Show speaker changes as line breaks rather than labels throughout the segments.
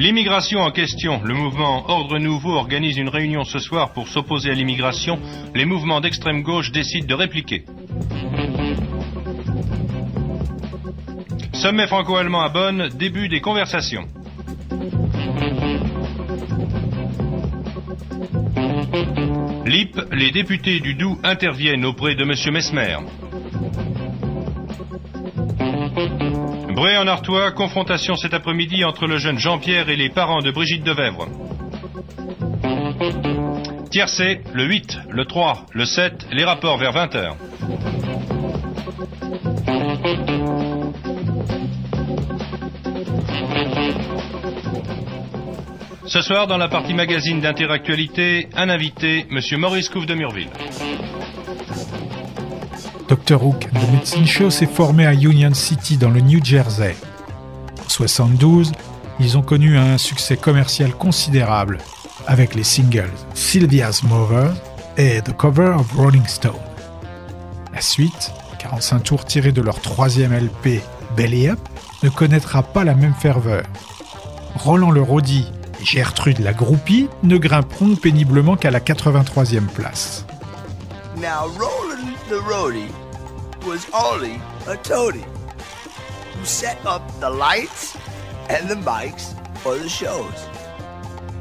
L'immigration en question. Le mouvement Ordre Nouveau organise une réunion ce soir pour s'opposer à l'immigration. Les mouvements d'extrême gauche décident de répliquer. Sommet franco-allemand à Bonn, début des conversations. LIP, les députés du Doubs interviennent auprès de M. Mesmer. Bré en Artois, confrontation cet après-midi entre le jeune Jean-Pierre et les parents de Brigitte Devèvre. Tiercé, le 8, le 3, le 7, les rapports vers 20h. Ce soir, dans la partie magazine d'Interactualité, un invité, M. Maurice Couve de Murville.
Dr Hook, le Medicine Show s'est formé à Union City dans le New Jersey. En 72, ils ont connu un succès commercial considérable avec les singles Sylvia's Mother et The Cover of Rolling Stone. La suite, 45 tours tirés de leur troisième LP Belly Up, ne connaîtra pas la même ferveur. Roland le Rodi et Gertrude la groupie ne grimperont péniblement qu'à la 83e place.
The roadie was only a toady who set up the lights and the mics for the shows.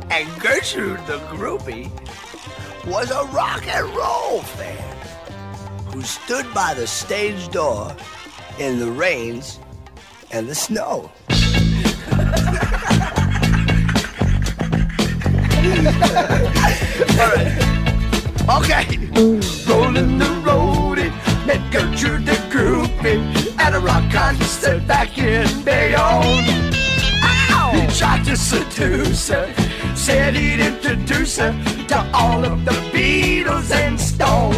And Gertrude the groupie was a rock and roll fan who stood by the stage door in the rains and the snow. All right. Okay. Rolling the roadie, met Gertrude the groupie at a rock concert back in Bayonne. Ow! He tried to seduce her, said he'd introduce her to all of the Beatles and Stones.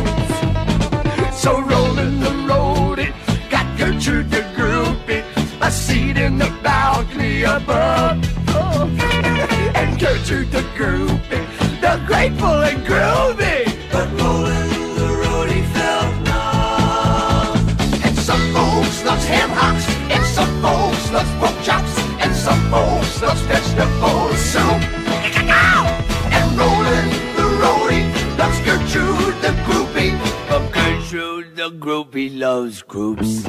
So rolling the roadie, got Gertrude the groupie a seat in the balcony above. Oh. and Gertrude the groupie, the grateful and groovy. Loves pork chops, and some folks loves vegetable soup. And rolling the roadie loves Gertrude the groupie, but Gertrude the groupie loves groups.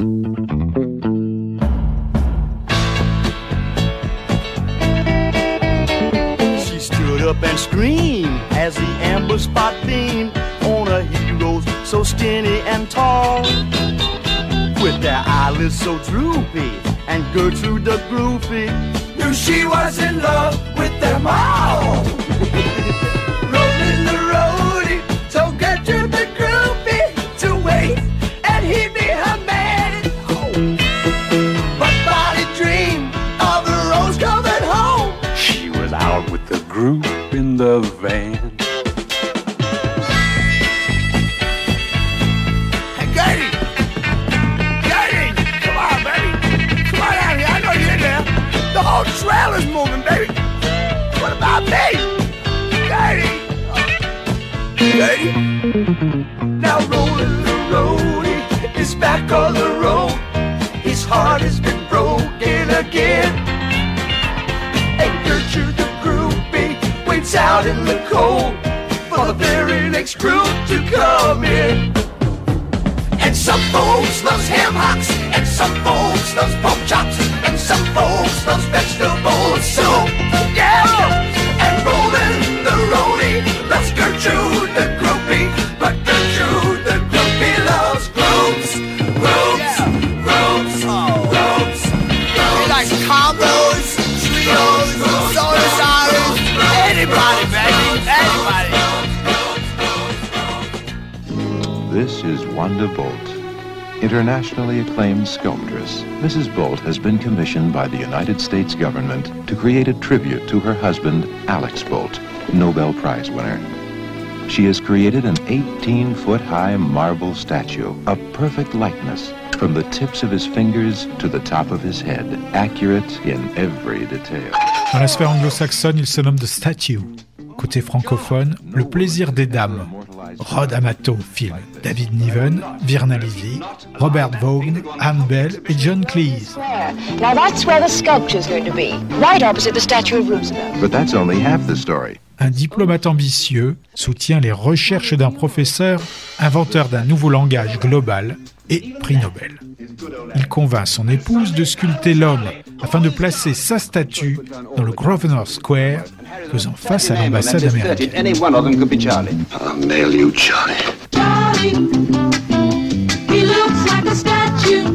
She stood up and screamed as the amber spot beamed on her heroes so skinny and tall. With their eyelids so droopy and Gertrude the groupie
knew she was in love with them all. Me? Gertie! Gertie? Now rolling the roadie is back on the road. His heart has been broken again. And Gertrude the groupie waits out in the cold for the very next group to come in. And some folks loves ham hocks, and some folks loves pork chops, and some folks loves vegetable soup. Yeah! Gertrude the groupie, but Gertrude the groupie loves groups, groups, groups, groups, He likes combos, trios, soda ciders, anybody, baby, anybody.
This is Wanda Bolt. internationally acclaimed sculptress, Mrs. Bolt has been commissioned by the United States government to create a tribute to her husband, Alex Bolt, Nobel Prize winner. She has created an 18 foot high marble statue of perfect likeness from the tips of his fingers to the top of his head, accurate in every detail.
Dans la sphère anglo-saxonne, il se nomme The Statue. Côté francophone, Le plaisir des dames. Rod Amato film David Niven, Virna Levy, Robert Vaughn, Anne Bell et John Cleese.
Now that's where the sculpture's going to be, right opposite the statue of Roosevelt.
But that's only half the story.
Un diplomate ambitieux soutient les recherches d'un professeur inventeur d'un nouveau langage global et prix Nobel. Il convainc son épouse de sculpter l'homme afin de placer sa statue dans le Grosvenor Square, faisant face à l'ambassade américaine.
Statue.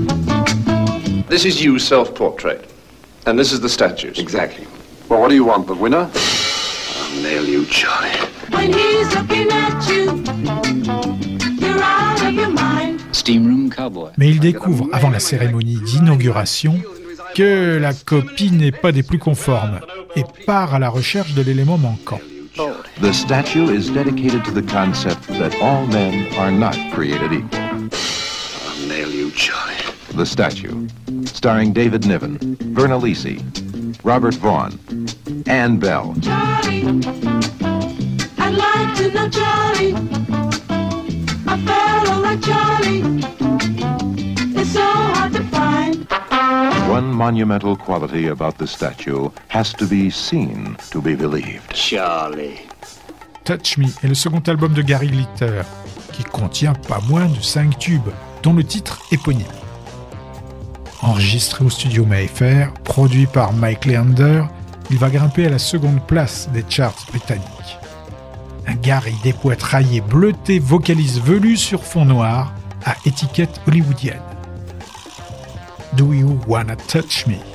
This is you self-portrait. And this is the statues.
Exactly. Well, what do you want, the winner?
I'll nail you, Charlie.
When he's looking at you, you're out of your mind.
Steam Room Cowboy.
Mais il découvre, avant la cérémonie d'inauguration, que la copie n'est pas des plus conformes et part à la recherche de l'élément manquant.
The statue is dedicated to the concept that all men are not created equal.
I'll nail you, Charlie.
The Statue, starring David Niven, Verna Lisi, Robert Vaughn, Anne Bell,
Charlie, I'd like to know Charlie. A fellow like Charlie is so hard to find.
One monumental quality about the statue has to be seen to be believed.
Charlie.
Touch Me est le second album de Gary Glitter, qui contient pas moins de 5 tubes, dont le titre éponyme. Enregistré au studio Mayfair, produit par Mike Leander, il va grimper à la seconde place des charts britanniques. Un Gary dépoitraillé bleuté vocalise velu sur fond noir à étiquette hollywoodienne. Do You Wanna Touch Me?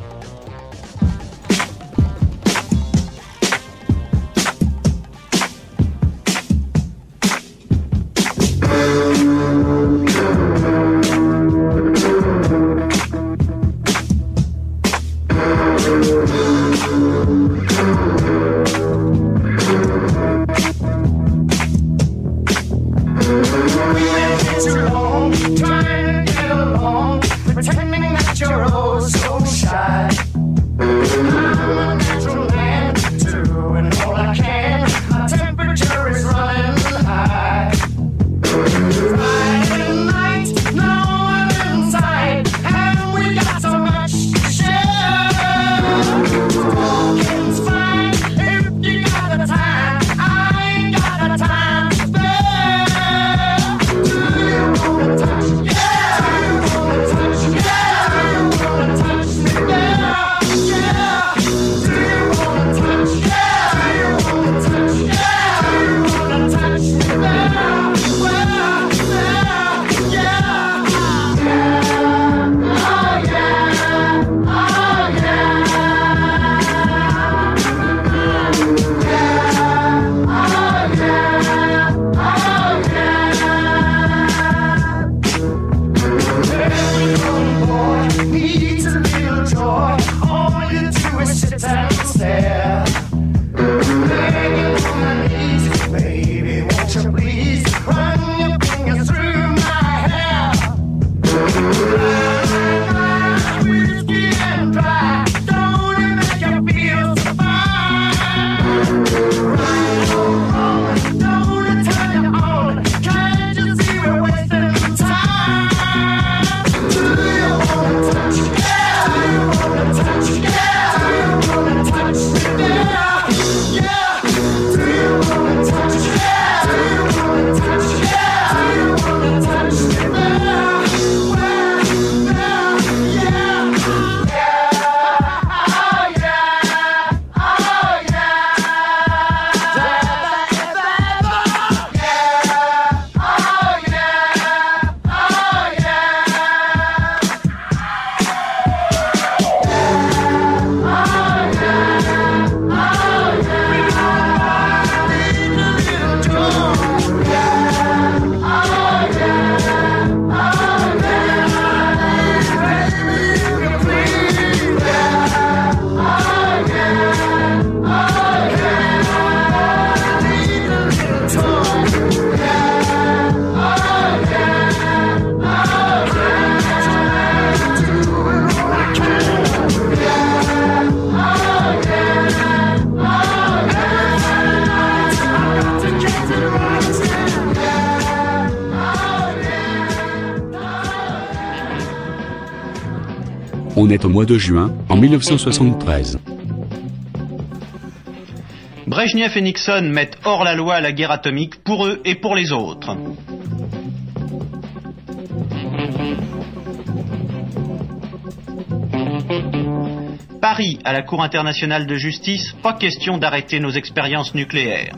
On
est au mois de juin, en 1973.
Brejnev et Nixon mettent hors la loi la guerre atomique pour eux et pour les autres. Paris à la Cour internationale de justice, pas question d'arrêter nos expériences nucléaires.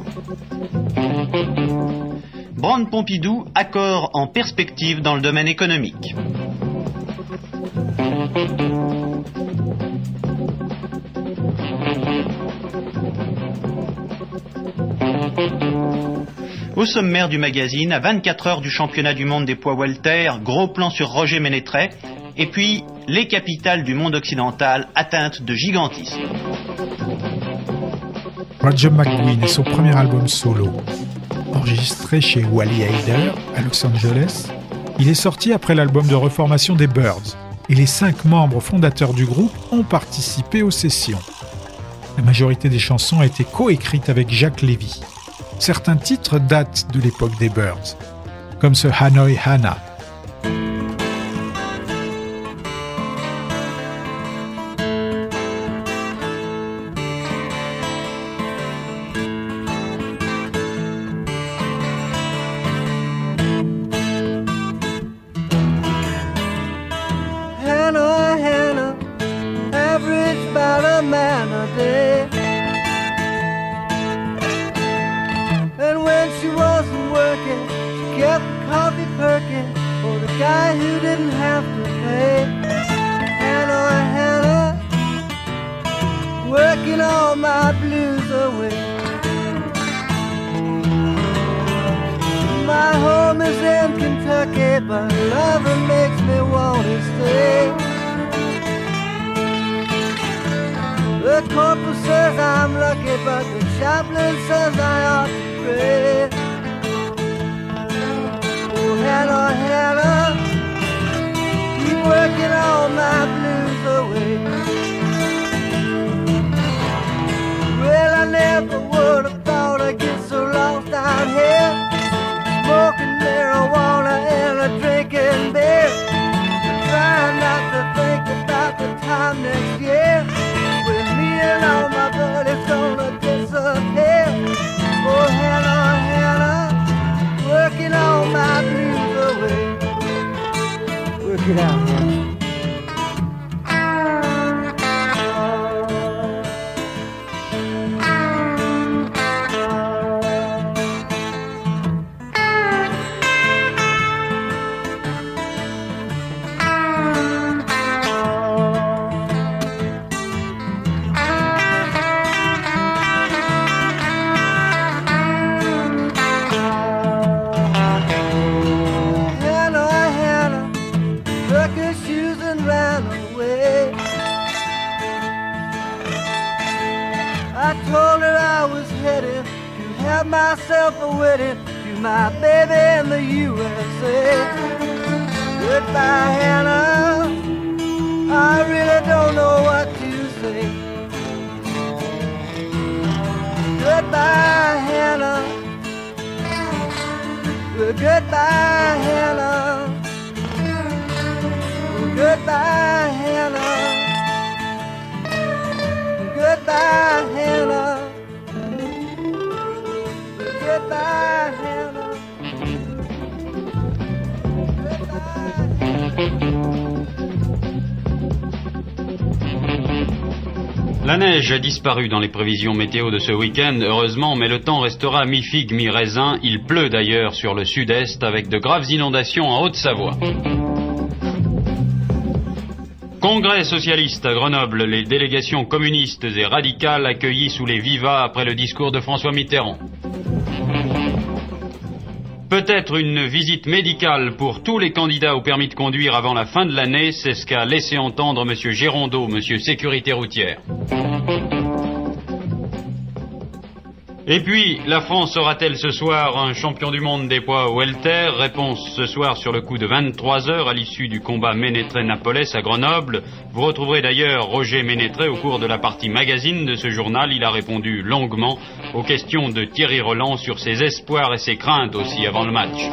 Brand Pompidou, accord en perspective dans le domaine économique. Au sommaire du magazine, à 24 heures du championnat du monde des poids welter, gros plan sur Roger Ménétret, et puis les capitales du monde occidental atteintes de gigantisme.
Roger McGuinn est son premier album solo. Enregistré chez Wally Heider à Los Angeles, il est sorti après l'album de reformation des Birds, et les cinq membres fondateurs du groupe ont participé aux sessions. La majorité des chansons a été coécrite avec Jacques Lévy. Certains titres datent de l'époque des Birds, comme ce Hanoi Hana.
Coffee for the guy who didn't have to pay. Hannah, Hannah, working all my blues away. My home is in Kentucky, but loving makes me want to stay. The corporal says I'm lucky, but the chaplain says I ought to pray. Hannah, Hannah, keep working all my blues away. Well, I never would have thought I'd get so lost out here smoking marijuana and a drinking beer. Trying not to think about the time next year when me and all my buddies gonna disappear. Oh, Hannah, Hannah, working all my blues. Out, I told her I was headed to have myself a wedding to my baby in the USA. Goodbye, Hannah. I really don't know what to say. Goodbye, Hannah. Well, goodbye, Hannah. Goodbye, Hannah.
La neige a disparu dans les prévisions météo de ce week-end, heureusement, mais le temps restera mi-figue, mi-raisin. Il pleut d'ailleurs sur le sud-est avec de graves inondations en Haute-Savoie. Congrès socialiste à Grenoble, les délégations communistes et radicales accueillies sous les vivas après le discours de François Mitterrand. Peut-être une visite médicale pour tous les candidats au permis de conduire avant la fin de l'année, c'est ce qu'a laissé entendre M. Gérondeau, M. Sécurité routière. Et puis, la France aura-t-elle ce soir un champion du monde des poids welter Réponse ce soir sur le coup de 23 heures à l'issue du combat Ménétré-Napolès à Grenoble. Vous retrouverez d'ailleurs Roger Ménétré au cours de la partie magazine de ce journal. Il a répondu longuement aux questions de Thierry Roland sur ses espoirs et ses craintes aussi avant le match.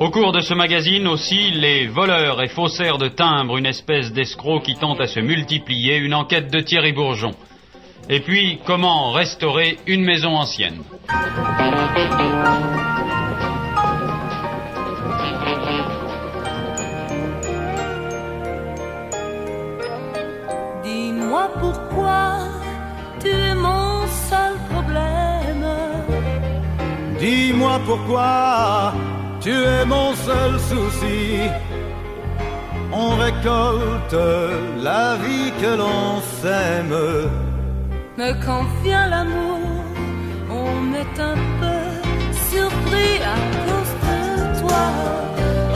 Au cours de ce magazine aussi, les voleurs et faussaires de timbres, une espèce d'escroc qui tente à se multiplier, une enquête de Thierry Bourgeon. Et puis, comment restaurer une maison ancienne.
Dis-moi pourquoi tu es mon seul problème.
Dis-moi pourquoi tu es mon seul souci. On récolte la vie que l'on sème.
Mais quand vient l'amour, on est un peu surpris à cause de toi.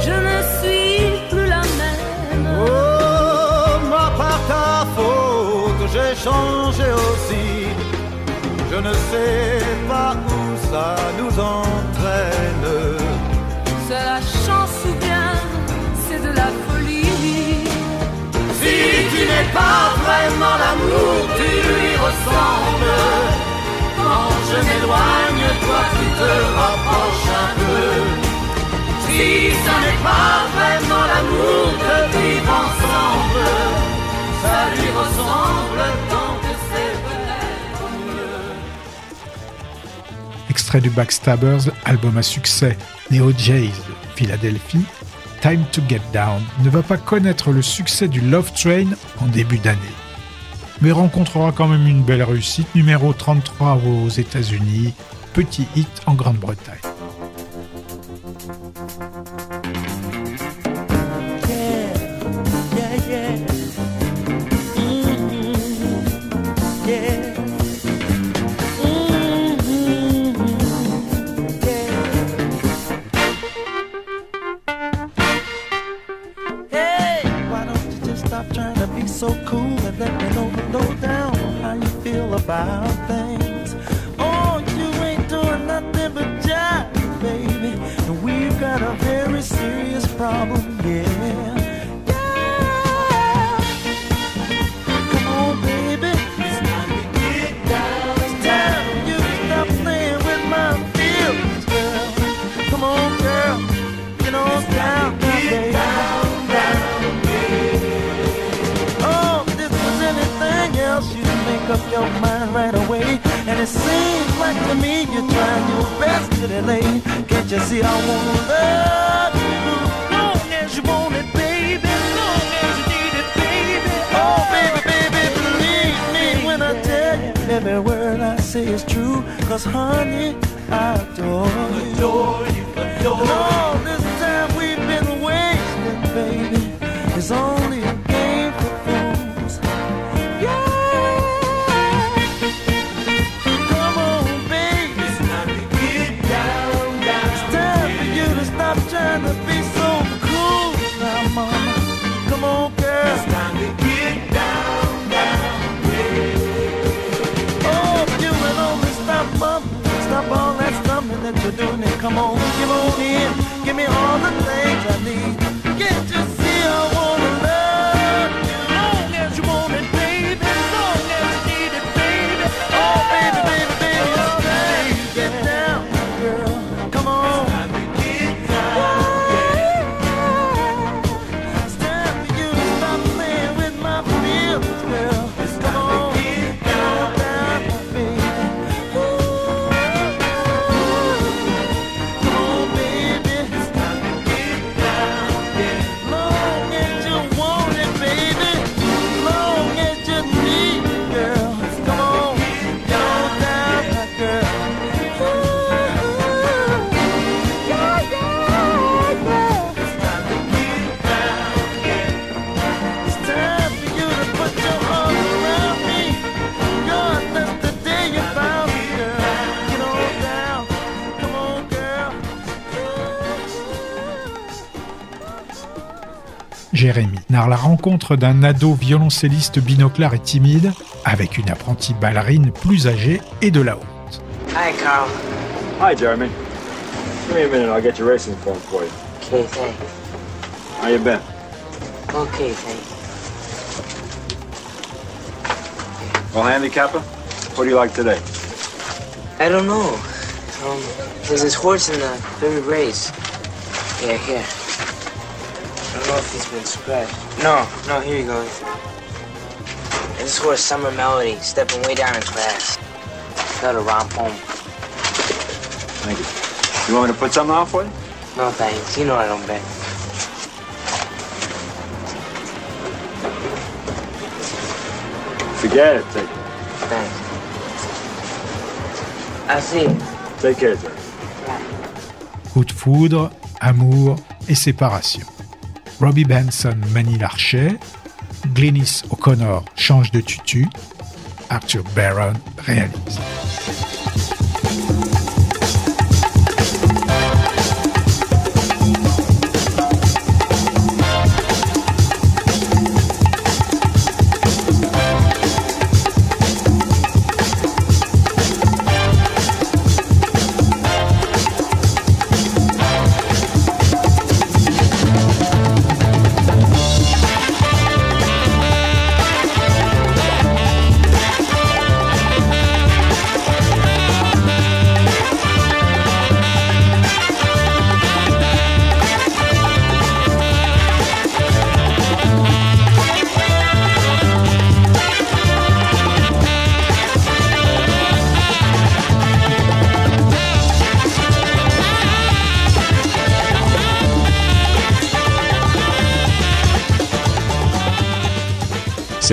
Je ne suis plus la même.
Oh, moi par ta faute, j'ai changé aussi. Je ne sais pas où ça nous entraîne.
C'est la chance ou bien c'est de la folie.
Si tu n'es pas vraiment l'amour, tu lui ressembles. Quand je m'éloigne, toi tu te rapproches un peu. Si ça n'est pas vraiment l'amour de vivre ensemble, ça lui ressemble tant
Du Backstabbers, album à succès Neo Jays de Philadelphie, Time to Get Down ne va pas connaître le succès du Love Train en début d'année, mais rencontrera quand même une belle réussite, numéro 33 aux États-Unis, petit hit en Grande-Bretagne.
Stop all that stumbling that you're doing and come on, give on in. Give me all the things I need. Can't you see I wanna
Jérémy narre la rencontre d'un ado violoncelliste binoclard et timide avec une apprentie ballerine plus âgée et de la honte.
Hi, Carl.
Hi, Jeremy. Give me a minute, I'll get your racing form for you.
Okay, thanks.
How you been?
Okay, thanks.
Well, handicapper, what do you like today?
I don't know. Um, there's this horse in the third race. Yeah, here. I don't know if he's been scratched. No, no, here he goes. I just heard a summer melody, stepping way down in class. Got a romp home.
Thank you. You want me to put something on for you?
No thanks, you know I don't bet.
Forget it. Take,
Thanks. I'll see
take care, sir.
Coup de foudre, amour et séparation. Robbie Benson manie l'archet, Glynis O'Connor change de tutu, Arthur Barron réalise.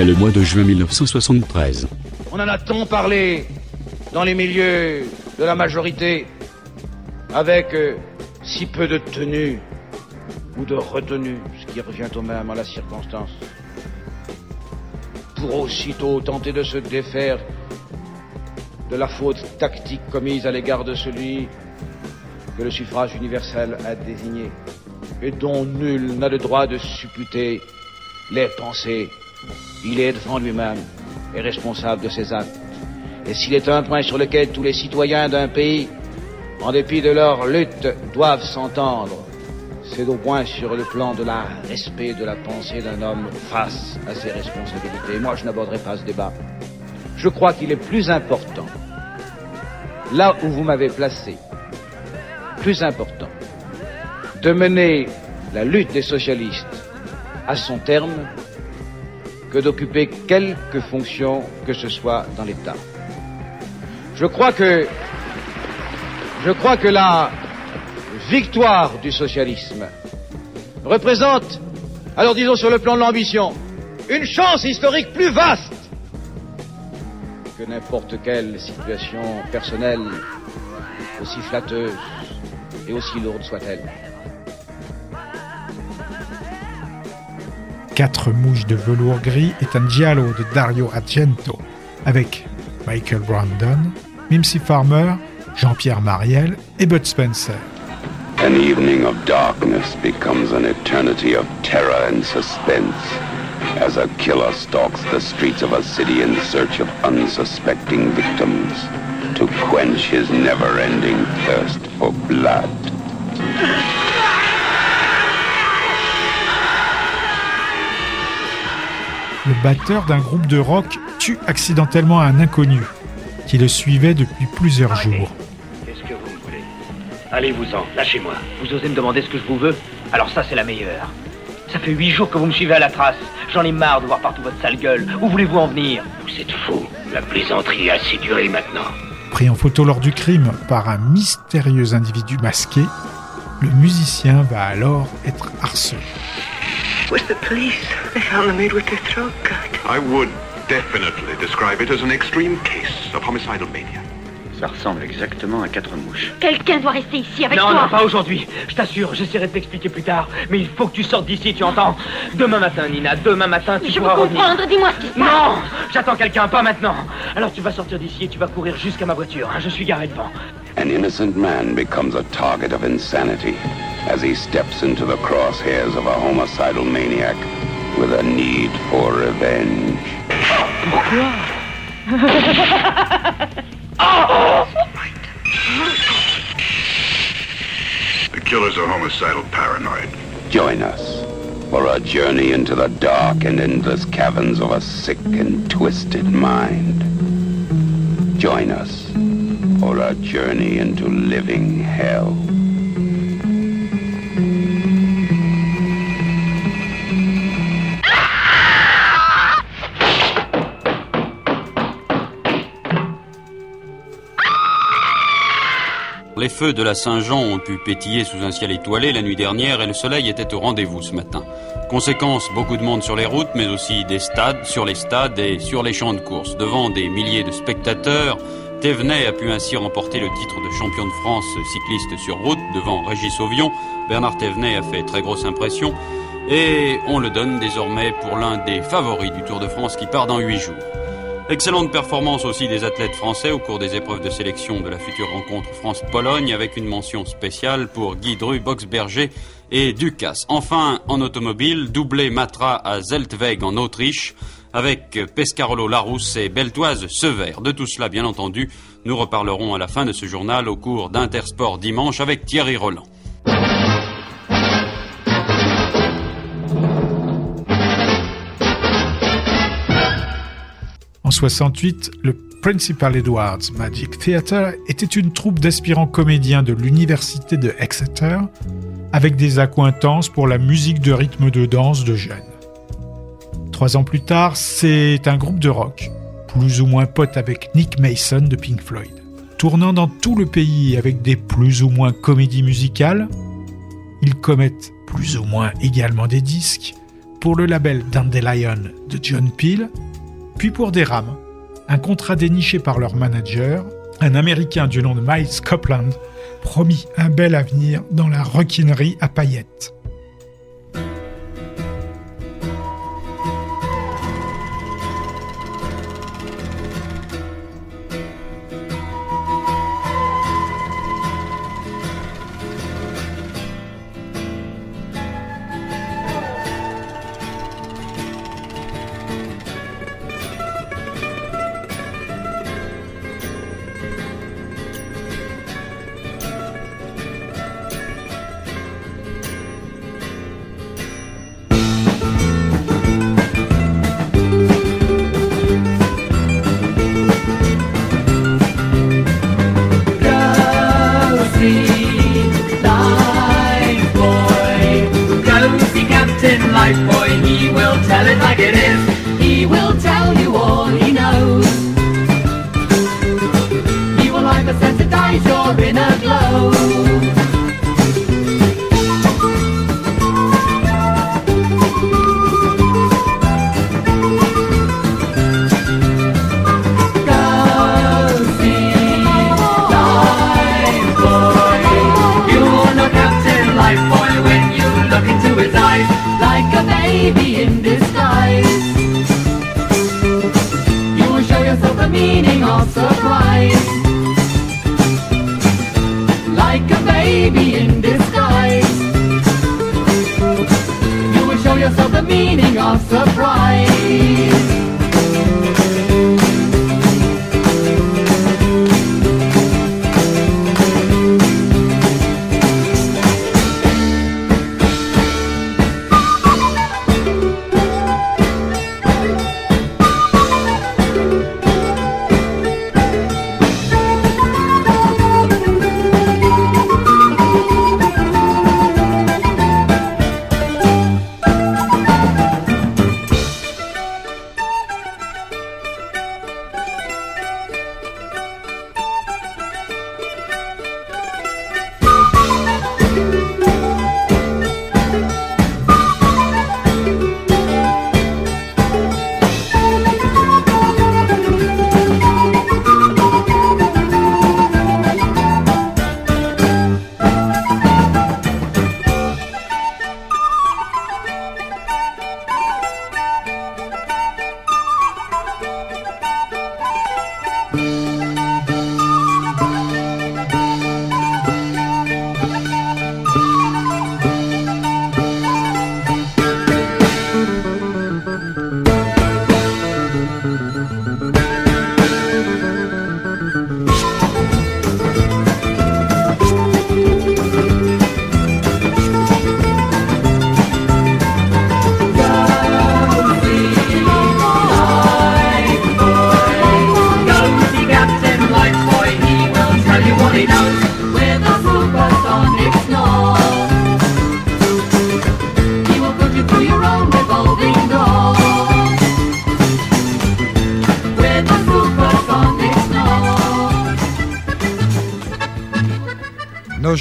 Le mois de juin 1973.
On en a tant parlé dans les milieux de la majorité, avec euh, si peu de tenue ou de retenue, ce qui revient au même à la circonstance, pour aussitôt tenter de se défaire de la faute tactique commise à l'égard de celui que le suffrage universel a désigné et dont nul n'a le droit de supputer les pensées. Il est devant lui-même et responsable de ses actes. Et s'il est un point sur lequel tous les citoyens d'un pays, en dépit de leur lutte, doivent s'entendre, c'est au point sur le plan de la respect de la pensée d'un homme face à ses responsabilités. Moi, je n'aborderai pas ce débat. Je crois qu'il est plus important, là où vous m'avez placé, plus important, de mener la lutte des socialistes à son terme que d'occuper quelque fonction que ce soit dans l'État. Je crois que je crois que la victoire du socialisme représente, alors disons sur le plan de l'ambition, une chance historique plus vaste que n'importe quelle situation personnelle aussi flatteuse et aussi lourde soit-elle.
Quatre mouches de velours gris est un giallo de Dario Argento avec Michael Brandon, Mimsy Farmer, Jean-Pierre Mariel et Bud Spencer.
An evening of darkness becomes an eternity of terror and suspense as a killer stalks the streets of a city in search of unsuspecting victims to quench his never-ending thirst for blood.
Le batteur d'un groupe de rock tue accidentellement un inconnu qui le suivait depuis plusieurs jours.
Qu'est-ce que vous voulez? Allez-vous-en, lâchez-moi. Vous osez me demander ce que je vous veux? Alors ça, c'est la meilleure. Ça fait huit jours que vous me suivez à la trace. J'en ai marre de voir partout votre sale gueule. Où voulez-vous en venir?
Vous êtes fou. La plaisanterie a assez duré maintenant.
Pris en photo lors du crime par un mystérieux individu masqué, le musicien va alors être harcelé.
With the police, they found the maid with her throat cut.
I would definitely describe it as an extreme case of homicidal mania.
Ça ressemble exactement à quatre mouches.
Quelqu'un doit rester ici avec
non,
toi.
non, pas aujourd'hui. Je t'assure, j'essaierai de t'expliquer plus tard. Mais il faut que tu sortes d'ici, tu entends Demain matin, Nina, demain matin, tu
Je veux
pourras revenir.
comprendre, dis-moi ce qui se passe.
Non J'attends quelqu'un, pas maintenant. Alors tu vas sortir d'ici et tu vas courir jusqu'à ma voiture. hein, Je suis garé devant.
An innocent man becomes a target of insanity as he steps into the crosshairs of a homicidal maniac with a need for revenge.
The killers are homicidal paranoid.
Join us for a journey into the dark and endless caverns of a sick and twisted mind. Join us for a journey into living hell.
Les feux de la Saint-Jean ont pu pétiller sous un ciel étoilé la nuit dernière et le soleil était au rendez-vous ce matin. Conséquence, beaucoup de monde sur les routes, mais aussi des stades, sur les stades et sur les champs de course. Devant des milliers de spectateurs, Thévenet a pu ainsi remporter le titre de champion de France cycliste sur route devant Régis Sauvion. Bernard Thévenet a fait très grosse impression et on le donne désormais pour l'un des favoris du Tour de France qui part dans huit jours. Excellente performance aussi des athlètes français au cours des épreuves de sélection de la future rencontre France-Pologne avec une mention spéciale pour Guy Dru, Boxberger et Ducasse. Enfin, en automobile, doublé Matra à Zeltweg en Autriche avec Pescarolo Larousse et Beltoise Sever. De tout cela, bien entendu, nous reparlerons à la fin de ce journal au cours d'Intersport dimanche avec Thierry Roland.
En 68, le Principal Edwards Magic Theatre était une troupe d'aspirants comédiens de l'université de Exeter avec des accointances pour la musique de rythme de danse de jeunes. Trois ans plus tard, c'est un groupe de rock, plus ou moins pote avec Nick Mason de Pink Floyd. Tournant dans tout le pays avec des plus ou moins comédies musicales, ils commettent plus ou moins également des disques pour le label Dandelion de John Peel, puis pour des rames, un contrat déniché par leur manager, un Américain du nom de Miles Copeland, promis un bel avenir dans la requinerie à paillettes.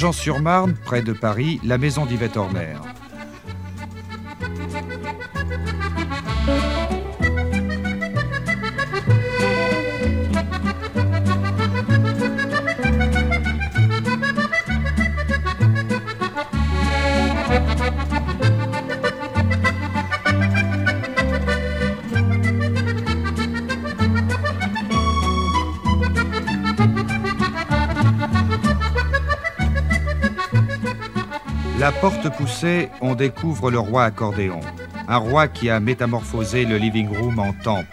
Nogent-sur-Marne, près de Paris, la maison d'Yvette Horner. Porte poussée, on découvre le roi accordéon. Un roi qui a métamorphosé le living room en temple.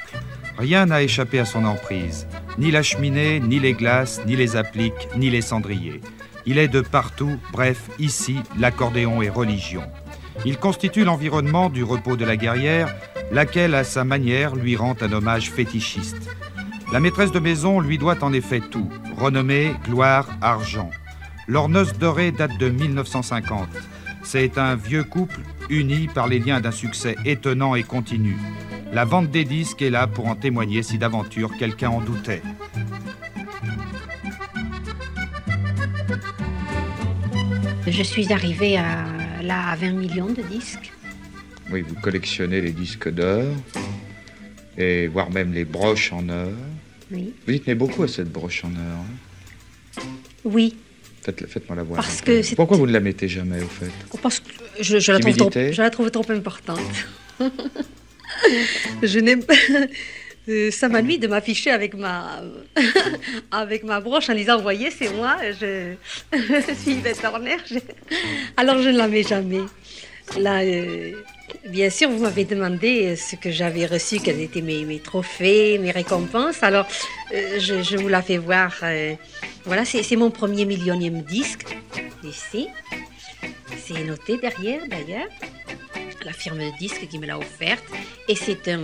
Rien n'a échappé à son emprise. Ni la cheminée, ni les glaces, ni les appliques, ni les cendriers. Il est de partout, bref, ici, l'accordéon est religion. Il constitue l'environnement du repos de la guerrière, laquelle, à sa manière, lui rend un hommage fétichiste. La maîtresse de maison lui doit en effet tout renommée, gloire, argent. Leur noce dorée date de 1950. C'est un vieux couple uni par les liens d'un succès étonnant et continu. La vente des disques est là pour en témoigner si d'aventure quelqu'un en doutait.
Je suis arrivée à, là à 20 millions de disques.
Oui, vous collectionnez les disques d'or, et voire même les broches en or.
Oui.
Vous y tenez beaucoup à cette broche en or. hein?
Oui,
Faites- Faites-moi la voir.
Parce que
Pourquoi vous ne la mettez jamais, au fait
parce que je, je la trouve trop,
Timidité
je la trouve trop importante. je n'aime pas. Euh, Ça m'ennuie de m'afficher avec ma, avec ma broche en disant Voyez, c'est moi, je, je suis Yvette Horner. Je- Alors je ne la mets jamais. Là, euh, bien sûr, vous m'avez demandé euh, ce que j'avais reçu, quels étaient mes, mes trophées, mes récompenses. Alors, euh, je, vous la fais voir. euh, voilà, c'est mon premier millionième disque, ici. C'est noté derrière, d'ailleurs. La firme de disque qui me l'a offerte. Et c'est un,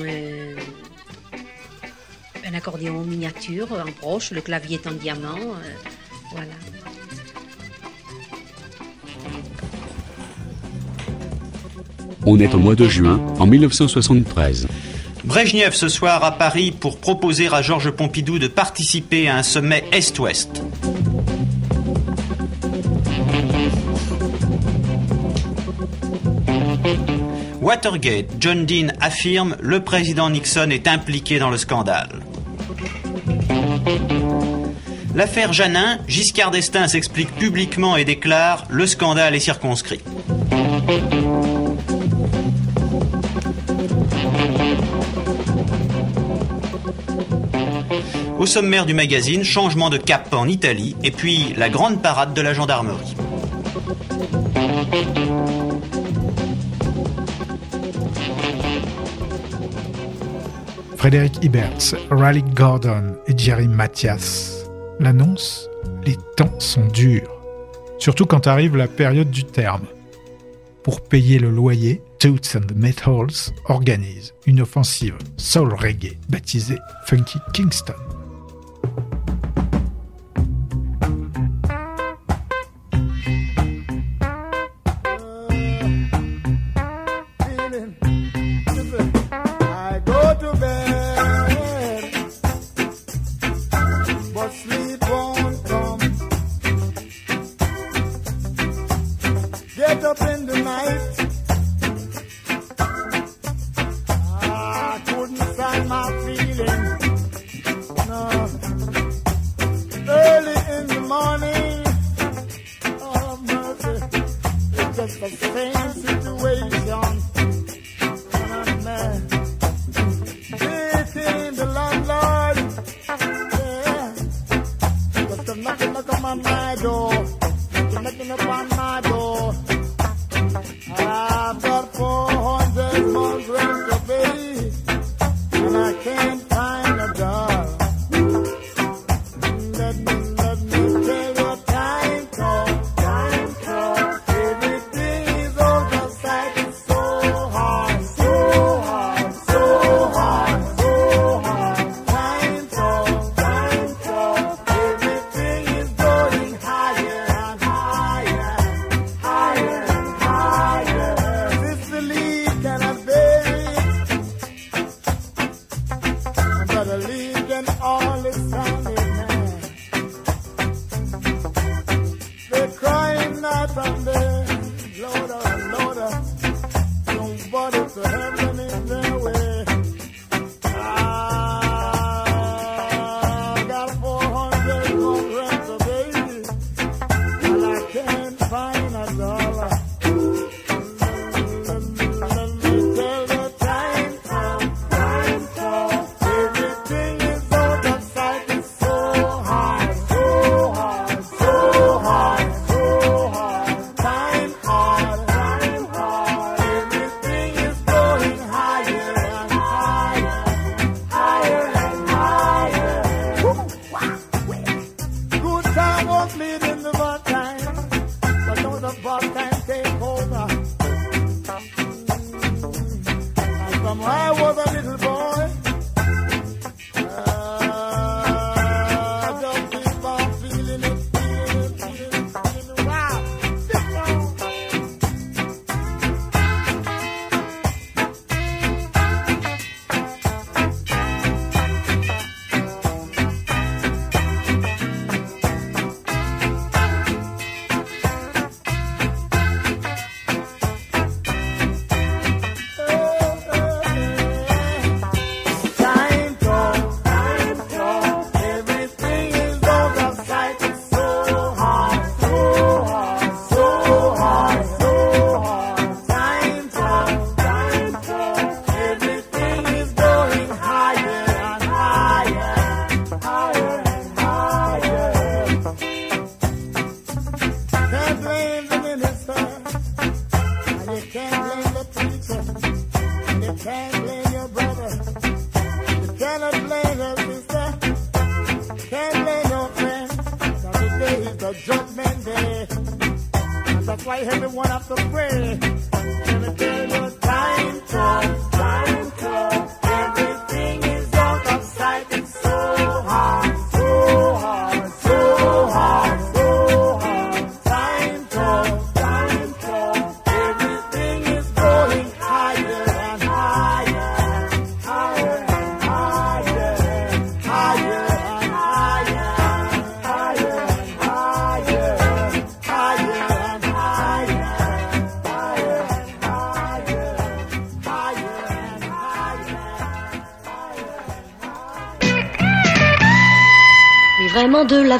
un accordéon miniature, en broche. Le clavier est en diamant. voilà.
On est au mois de juin, en 1973.
Brejnev ce soir à Paris pour proposer à Georges Pompidou de participer à un sommet Est-Ouest. Watergate, John Dean affirme le président Nixon est impliqué dans le scandale. L'affaire Janin, Giscard d'Estaing s'explique publiquement et déclare le scandale est circonscrit. Au sommaire du magazine, changement de cap en Italie et puis la grande parade de la gendarmerie.
Frédéric Iberts, Raleigh Gordon et Jerry Mathias l'annoncent, les temps sont durs. Surtout quand arrive la période du terme. Pour payer le loyer, Toots and the Metals organise une offensive soul reggae baptisée Funky Kingston.
sleep on.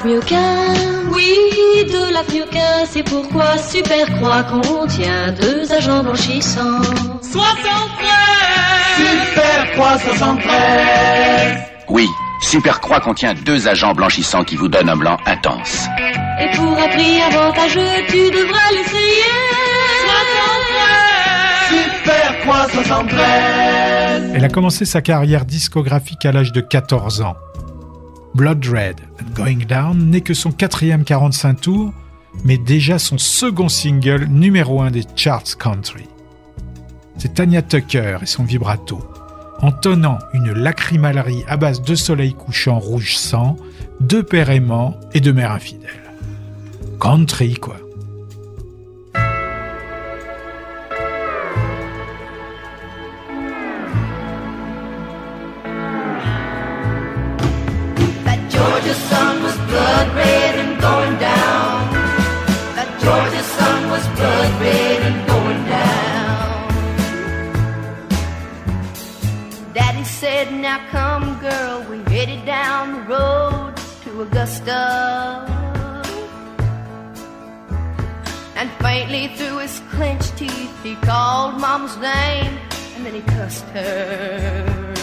Oui, de qu'un, c'est pourquoi Super Croix contient deux agents blanchissants.
73 Super Croix 73
Oui, Supercroix contient deux agents blanchissants qui vous donnent un blanc intense.
Et pour un prix avantageux, tu devras l'essayer.
Super Croix 73
Elle a commencé sa carrière discographique à l'âge de 14 ans. Blood Red and Going Down n'est que son quatrième 45 tours, mais déjà son second single numéro un des charts country. C'est Tanya Tucker et son vibrato, entonnant une lacrymalerie à base de soleil couchant rouge sang, de père aimant et de mère infidèle. Country, quoi.
Daddy said, Now come, girl, we're headed down the road to Augusta. And faintly through his clenched teeth, he called Mama's name and then he cussed her.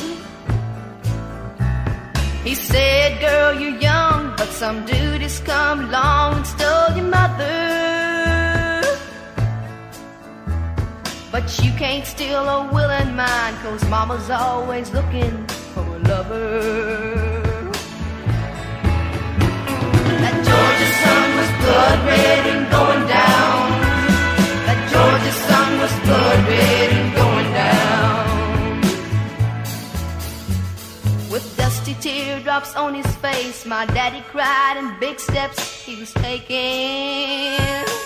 He said, Girl, you're young, but some dude has come along and stole your mother. But you can't steal a willing mind, cause mama's always looking for a lover. That Georgia sun was blood red and going down. That Georgia sun was blood red and going down. With dusty teardrops on his face, my daddy cried and big steps he was taking.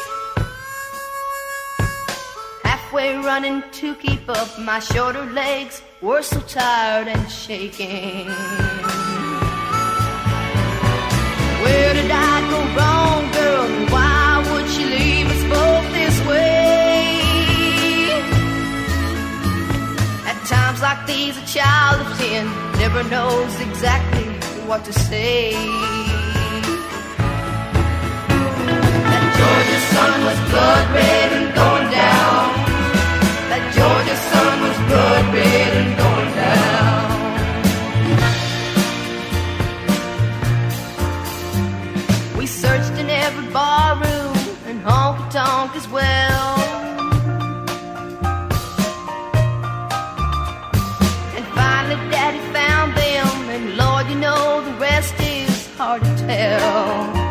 Halfway running to keep up, my shorter legs were so tired and shaking. Where did I go wrong, girl? And why would she leave us both this way? At times like these, a child of ten never knows exactly what to say. That Georgia sun was blood red and going down. That Georgia sun was blood red and going down. We searched in every barroom and honky tonk as well. And finally, Daddy found them, and Lord, you know the rest is hard to tell.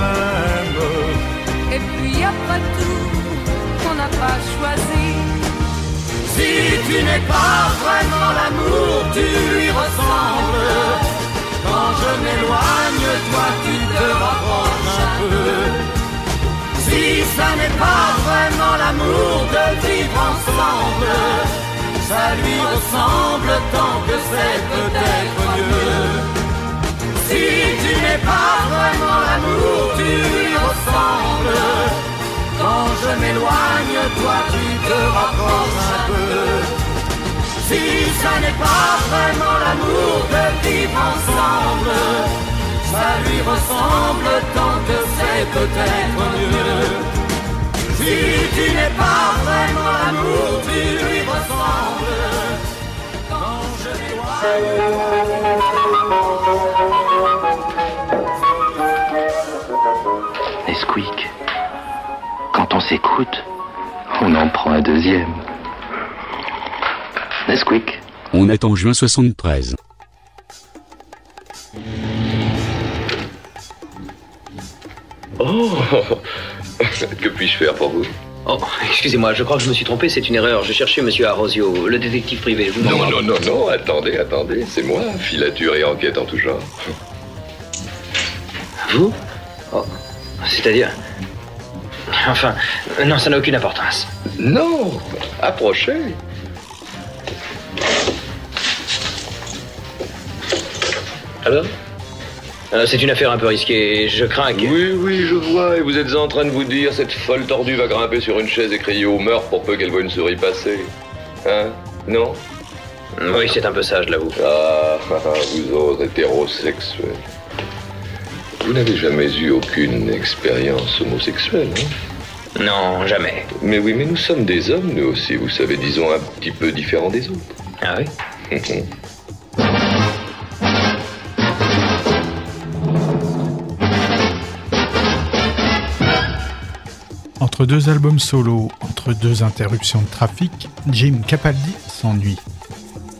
Même.
Et puis après tout, on n'a pas choisi.
Si tu n'es pas vraiment l'amour, tu lui ressembles. Quand je m'éloigne, toi tu te rapproches un peu. Si ça n'est pas vraiment l'amour de vivre ensemble, ça lui ressemble tant que c'est peut-être mieux. Si tu n'es pas vraiment l'amour, tu lui ressembles. Quand je m'éloigne, toi tu te rapproches un peu. Si ça n'est pas vraiment l'amour de vivre ensemble, ça lui ressemble tant que c'est peut-être mieux. Si tu n'es pas vraiment l'amour, tu lui ressembles. Quand je m'éloigne.
Quand on s'écoute, on en prend un deuxième. Nesquik.
On est en juin 73.
Oh Que puis-je faire pour vous?
Oh, excusez-moi, je crois que je me suis trompé, c'est une erreur. Je cherchais monsieur Arosio, le détective privé. Je vous
Non, non, non, non, attendez, attendez, c'est moi, filature et enquête en tout genre.
Vous? Oh, c'est-à-dire? Enfin, non, ça n'a aucune importance.
Non Approchez
Alors Euh, C'est une affaire un peu risquée, je crains que...
Oui, oui, je vois, et vous êtes en train de vous dire, cette folle tordue va grimper sur une chaise et crier au meurtre pour peu qu'elle voie une souris passer. Hein? Non?
Oui, c'est un peu ça, je l'avoue.
Ah, vous autres hétérosexuels. Vous n'avez jamais eu aucune expérience homosexuelle, hein?
Non, jamais.
Mais oui, mais nous sommes des hommes, nous aussi, vous savez, disons un petit peu différents des autres.
Ah oui?
Entre deux albums solo, entre deux interruptions de trafic, Jim Capaldi s'ennuie.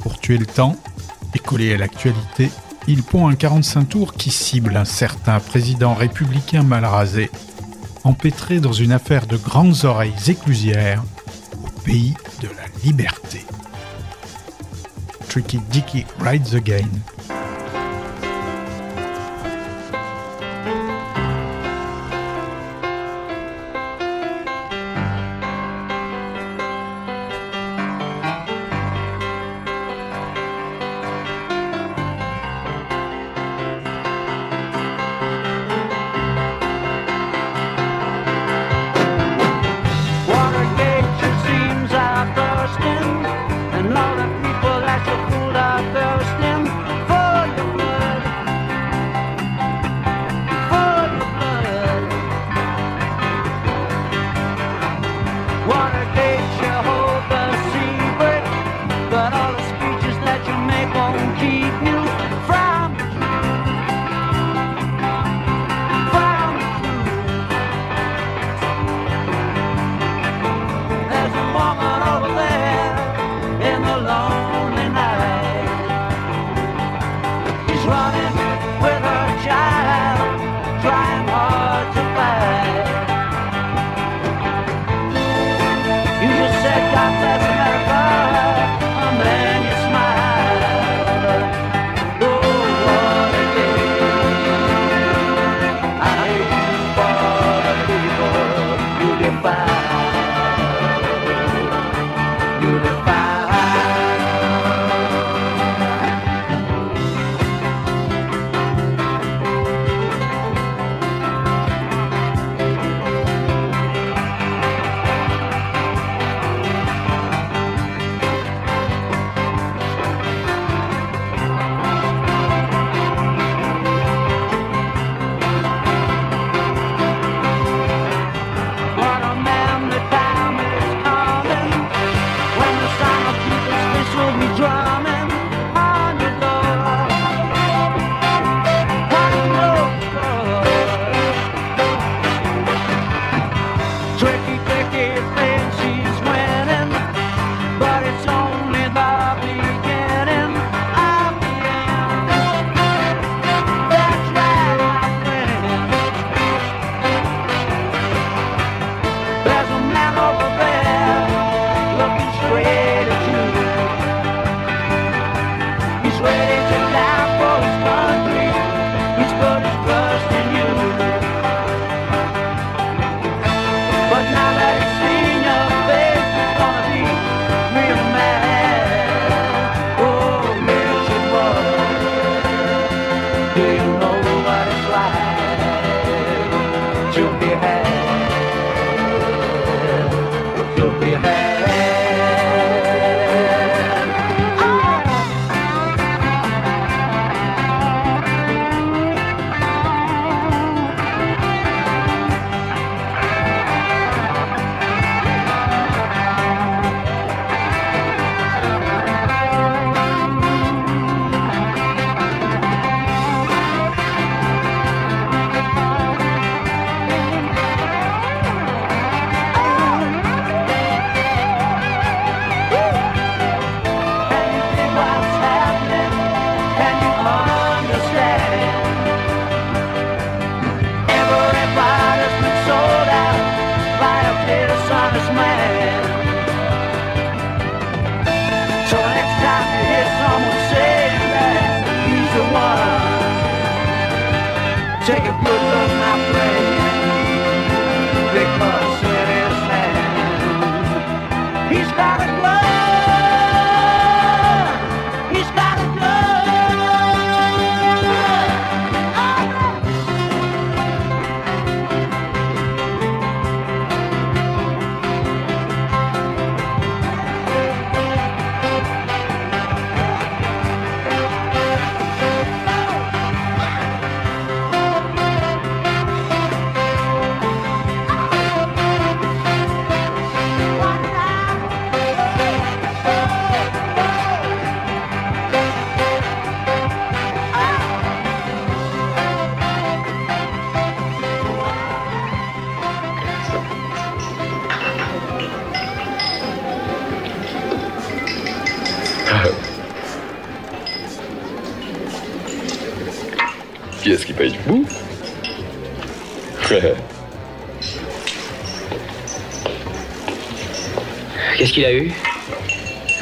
Pour tuer le temps et coller à l'actualité, il pond un 45 tours qui cible un certain président républicain mal rasé, empêtré dans une affaire de grandes oreilles éclusières au pays de la liberté. Tricky Dicky Rides Again.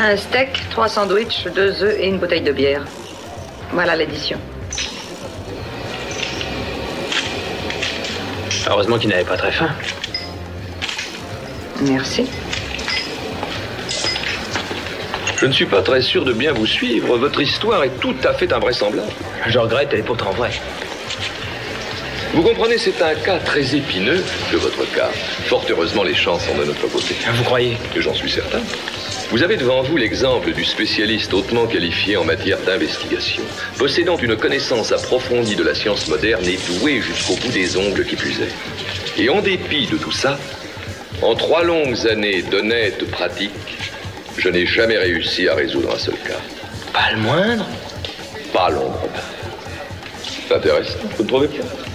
Un steak, trois sandwichs, deux œufs et une bouteille de bière. Voilà l'édition.
Heureusement qu'il n'avait pas très faim.
Merci.
Je ne suis pas très sûr de bien vous suivre. Votre histoire est tout à fait invraisemblable.
Je regrette, elle est pourtant vraie.
Vous comprenez, c'est un cas très épineux de votre cas. Fort heureusement, les chances sont de notre côté.
Vous croyez?
J'en suis certain. Vous avez devant vous l'exemple du spécialiste hautement qualifié en matière d'investigation, possédant une connaissance approfondie de la science moderne et doué jusqu'au bout des ongles qui plus est. Et en dépit de tout ça, en trois longues années d'honnête pratique, je n'ai jamais réussi à résoudre un seul cas.
Pas le moindre
Pas l'ombre. C'est intéressant, vous ne trouvez pas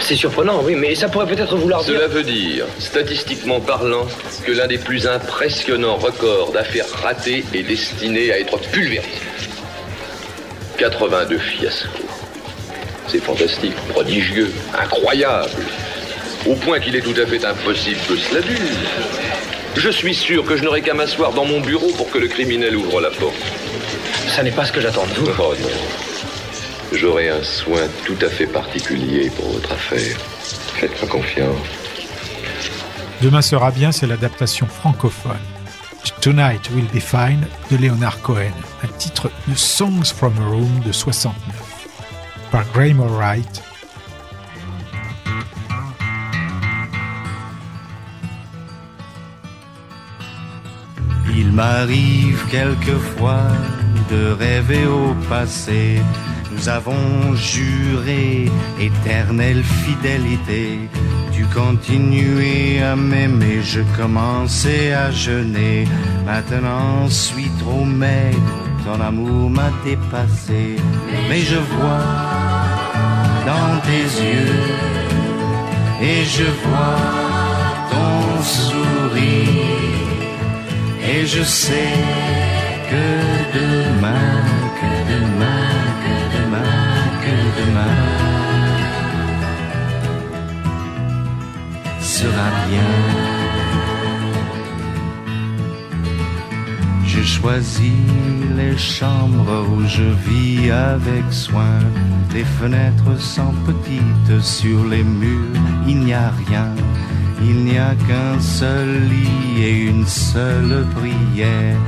C'est surprenant, oui, mais ça pourrait peut-être vouloir dire...
Cela veut dire, statistiquement parlant, que l'un des plus impressionnants records d'affaires ratées est destiné à être pulvérisé. 82 fiascos. C'est fantastique, prodigieux, incroyable. Au point qu'il est tout à fait impossible que cela dure. Je suis sûr que je n'aurai qu'à m'asseoir dans mon bureau pour que le criminel ouvre la porte.
Ça n'est pas ce que j'attends de vous.
Oh non. J'aurai un soin tout à fait particulier pour votre affaire. Faites-moi confiance.
Demain sera bien, c'est l'adaptation francophone. Tonight Will Be Fine de Leonard Cohen, un titre de Songs from a Room de 69, par Graham Wright.
Il m'arrive quelquefois de rêver au passé. Nous avons juré éternelle fidélité. Tu continuais à m'aimer, je commençais à jeûner. Maintenant, suis trop maigre, ton amour m'a dépassé. Mais je vois dans tes yeux et je vois ton sourire. Et je sais que demain, que demain, demain sera bien. Je choisis choisi les chambres où je vis avec soin. Les fenêtres sont petites sur les murs, il n'y a rien. Il n'y a qu'un seul lit et une seule prière.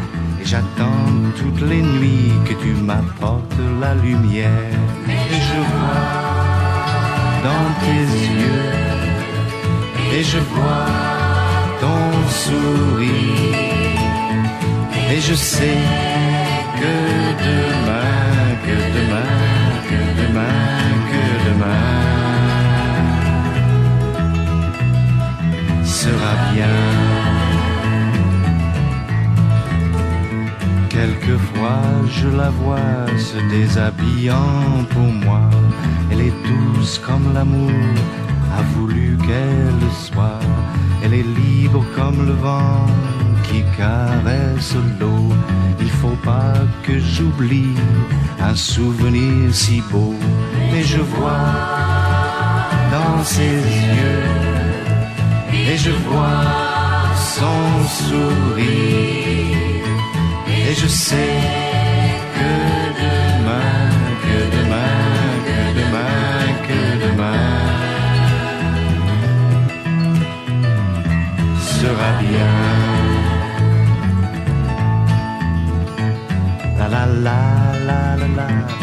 Et j'attends toutes les nuits que tu m'apportes la lumière. Et je vois dans tes yeux, et je vois ton sourire. Et je sais que demain, que demain, que demain, que demain sera bien. Quelquefois je la vois se déshabillant pour moi. Elle est douce comme l'amour a voulu qu'elle soit. Elle est libre comme le vent qui caresse l'eau. Il faut pas que j'oublie un souvenir si beau. Et je vois dans ses yeux, et je vois son sourire. Et je sais que demain, que demain, que demain, que demain sera bien. La la la la la la.